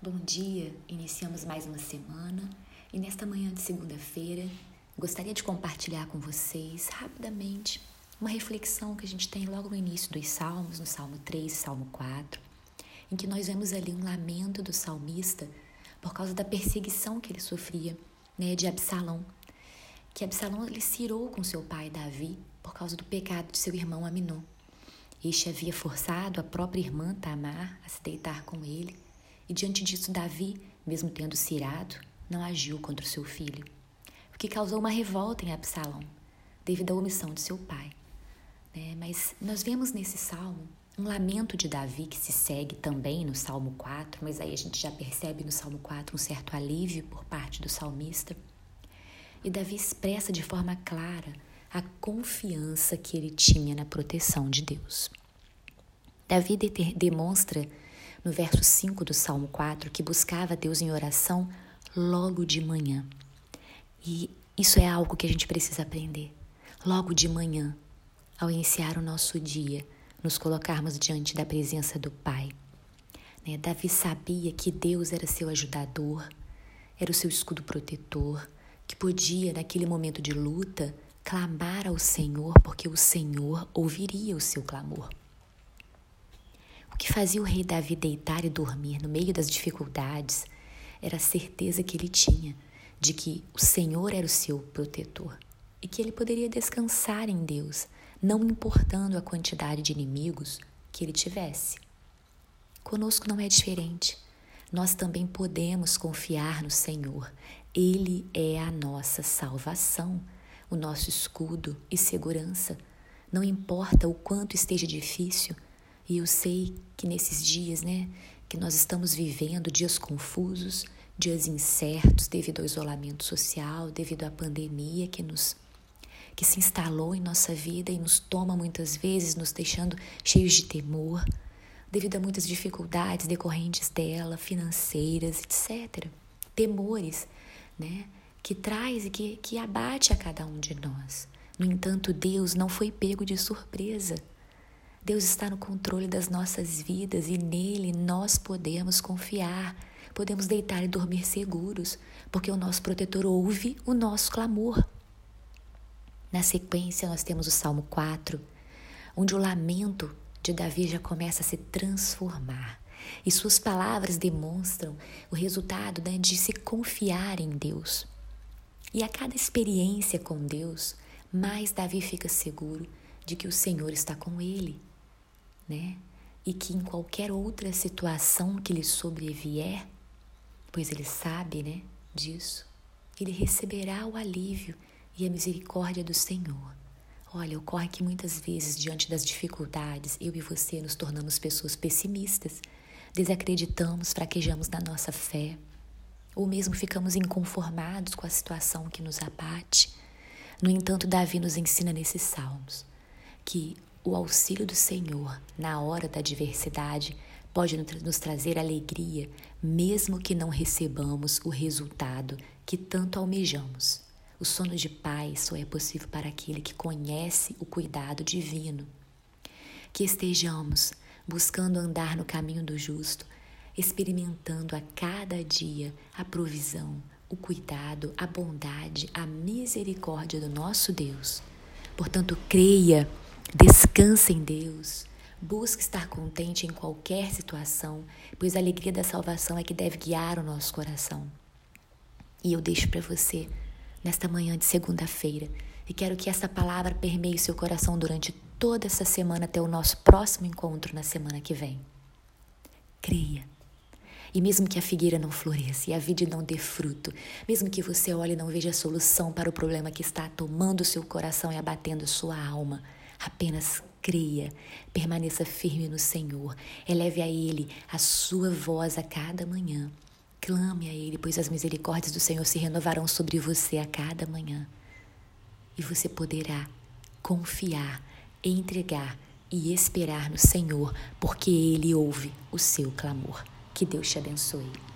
Bom dia, iniciamos mais uma semana e nesta manhã de segunda-feira gostaria de compartilhar com vocês rapidamente uma reflexão que a gente tem logo no início dos Salmos, no Salmo 3 e Salmo 4, em que nós vemos ali um lamento do salmista por causa da perseguição que ele sofria né, de Absalão. Que Absalão ele se irou com seu pai Davi por causa do pecado de seu irmão Aminon. Este havia forçado a própria irmã Tamar a se deitar com ele e diante disso, Davi, mesmo tendo se irado, não agiu contra o seu filho, o que causou uma revolta em Absalão, devido à omissão de seu pai. É, mas nós vemos nesse salmo um lamento de Davi que se segue também no Salmo 4, mas aí a gente já percebe no Salmo 4 um certo alívio por parte do salmista. E Davi expressa de forma clara a confiança que ele tinha na proteção de Deus. Davi demonstra no verso 5 do Salmo 4, que buscava Deus em oração logo de manhã. E isso é algo que a gente precisa aprender. Logo de manhã, ao iniciar o nosso dia, nos colocarmos diante da presença do Pai. Né? Davi sabia que Deus era seu ajudador, era o seu escudo protetor, que podia, naquele momento de luta, clamar ao Senhor, porque o Senhor ouviria o seu clamor. O que fazia o rei Davi deitar e dormir no meio das dificuldades era a certeza que ele tinha de que o Senhor era o seu protetor e que ele poderia descansar em Deus, não importando a quantidade de inimigos que ele tivesse. Conosco não é diferente. Nós também podemos confiar no Senhor. Ele é a nossa salvação, o nosso escudo e segurança. Não importa o quanto esteja difícil, e eu sei que nesses dias, né, que nós estamos vivendo dias confusos, dias incertos devido ao isolamento social, devido à pandemia que nos que se instalou em nossa vida e nos toma muitas vezes, nos deixando cheios de temor, devido a muitas dificuldades decorrentes dela, financeiras, etc. Temores, né, que traz e que, que abate a cada um de nós. No entanto, Deus não foi pego de surpresa. Deus está no controle das nossas vidas e nele nós podemos confiar, podemos deitar e dormir seguros, porque o nosso protetor ouve o nosso clamor. Na sequência, nós temos o Salmo 4, onde o lamento de Davi já começa a se transformar. E suas palavras demonstram o resultado né, de se confiar em Deus. E a cada experiência com Deus, mais Davi fica seguro de que o Senhor está com ele né? E que em qualquer outra situação que lhe sobrevier, pois ele sabe, né, disso, ele receberá o alívio e a misericórdia do Senhor. Olha, ocorre que muitas vezes, diante das dificuldades, eu e você nos tornamos pessoas pessimistas, desacreditamos, fraquejamos na nossa fé, ou mesmo ficamos inconformados com a situação que nos abate. No entanto, Davi nos ensina nesses salmos que o auxílio do Senhor na hora da adversidade pode nos trazer alegria, mesmo que não recebamos o resultado que tanto almejamos. O sono de paz só é possível para aquele que conhece o cuidado divino. Que estejamos buscando andar no caminho do justo, experimentando a cada dia a provisão, o cuidado, a bondade, a misericórdia do nosso Deus. Portanto, creia Descanse em Deus. Busque estar contente em qualquer situação, pois a alegria da salvação é que deve guiar o nosso coração. E eu deixo para você nesta manhã de segunda-feira e quero que essa palavra permeie o seu coração durante toda essa semana até o nosso próximo encontro na semana que vem. Creia. E mesmo que a figueira não floresça e a vide não dê fruto, mesmo que você olhe e não veja a solução para o problema que está tomando o seu coração e abatendo sua alma, Apenas creia, permaneça firme no Senhor, eleve a Ele a sua voz a cada manhã. Clame a Ele, pois as misericórdias do Senhor se renovarão sobre você a cada manhã. E você poderá confiar, entregar e esperar no Senhor, porque Ele ouve o seu clamor. Que Deus te abençoe.